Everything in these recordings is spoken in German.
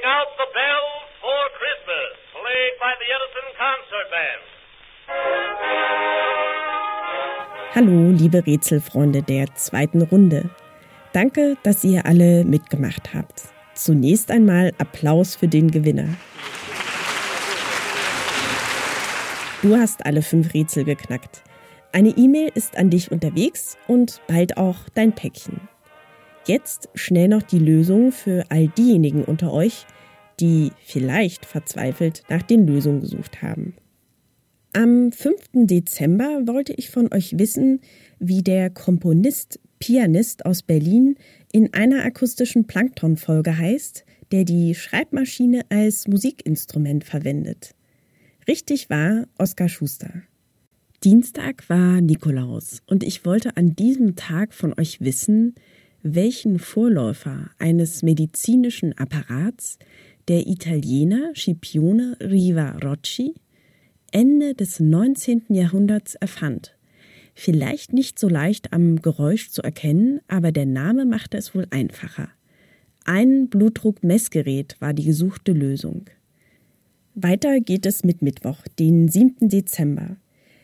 Ring out the bells for Christmas, played by the Edison Concert Band. Hallo, liebe Rätselfreunde der zweiten Runde. Danke, dass ihr alle mitgemacht habt. Zunächst einmal Applaus für den Gewinner. Du hast alle fünf Rätsel geknackt. Eine E-Mail ist an dich unterwegs und bald auch dein Päckchen. Jetzt schnell noch die Lösung für all diejenigen unter euch, die vielleicht verzweifelt nach den Lösungen gesucht haben. Am 5. Dezember wollte ich von euch wissen, wie der Komponist, Pianist aus Berlin in einer akustischen Plankton-Folge heißt, der die Schreibmaschine als Musikinstrument verwendet. Richtig war Oskar Schuster. Dienstag war Nikolaus und ich wollte an diesem Tag von euch wissen, welchen Vorläufer eines medizinischen Apparats der Italiener Scipione Riva Rocci Ende des 19. Jahrhunderts erfand. Vielleicht nicht so leicht am Geräusch zu erkennen, aber der Name machte es wohl einfacher. Ein Blutdruckmessgerät war die gesuchte Lösung. Weiter geht es mit Mittwoch, den 7. Dezember.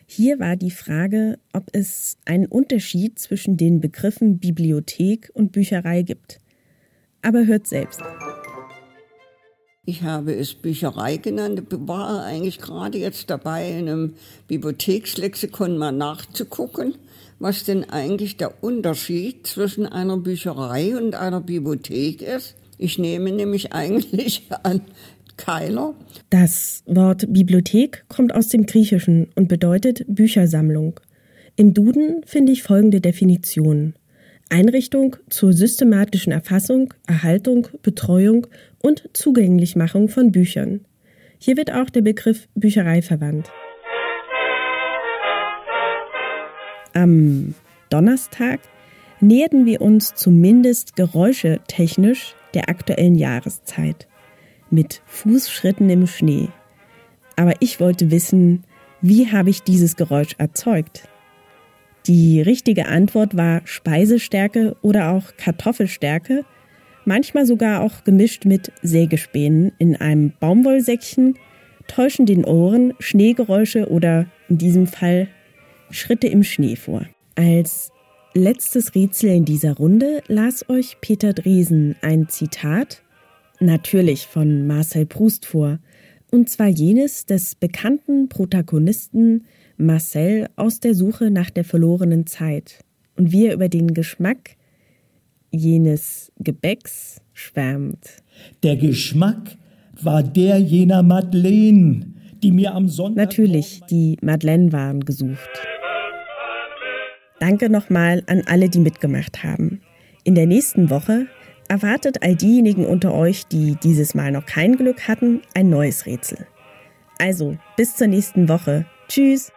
Hier war die Frage, ob es einen Unterschied zwischen den Begriffen Bibliothek und Bücherei gibt. Aber hört selbst. Ich habe es Bücherei genannt, war eigentlich gerade jetzt dabei, in einem Bibliothekslexikon mal nachzugucken, was denn eigentlich der Unterschied zwischen einer Bücherei und einer Bibliothek ist. Ich nehme nämlich eigentlich an, Keiler. Das Wort Bibliothek kommt aus dem Griechischen und bedeutet Büchersammlung. Im Duden finde ich folgende Definition. Einrichtung zur systematischen Erfassung, Erhaltung, Betreuung und Zugänglichmachung von Büchern. Hier wird auch der Begriff Bücherei verwandt. Am Donnerstag näherten wir uns zumindest geräuschetechnisch der aktuellen Jahreszeit mit Fußschritten im Schnee. Aber ich wollte wissen, wie habe ich dieses Geräusch erzeugt? Die richtige Antwort war Speisestärke oder auch Kartoffelstärke, manchmal sogar auch gemischt mit Sägespänen in einem Baumwollsäckchen, täuschen den Ohren Schneegeräusche oder in diesem Fall Schritte im Schnee vor. Als letztes Rätsel in dieser Runde las euch Peter Dresen ein Zitat natürlich von Marcel Proust vor, und zwar jenes des bekannten Protagonisten Marcel aus der Suche nach der verlorenen Zeit und wie er über den Geschmack jenes Gebäcks schwärmt. Der Geschmack war der jener Madeleine, die mir am Sonntag. Natürlich, die Madeleine waren gesucht. Danke nochmal an alle, die mitgemacht haben. In der nächsten Woche erwartet all diejenigen unter euch, die dieses Mal noch kein Glück hatten, ein neues Rätsel. Also, bis zur nächsten Woche. Tschüss!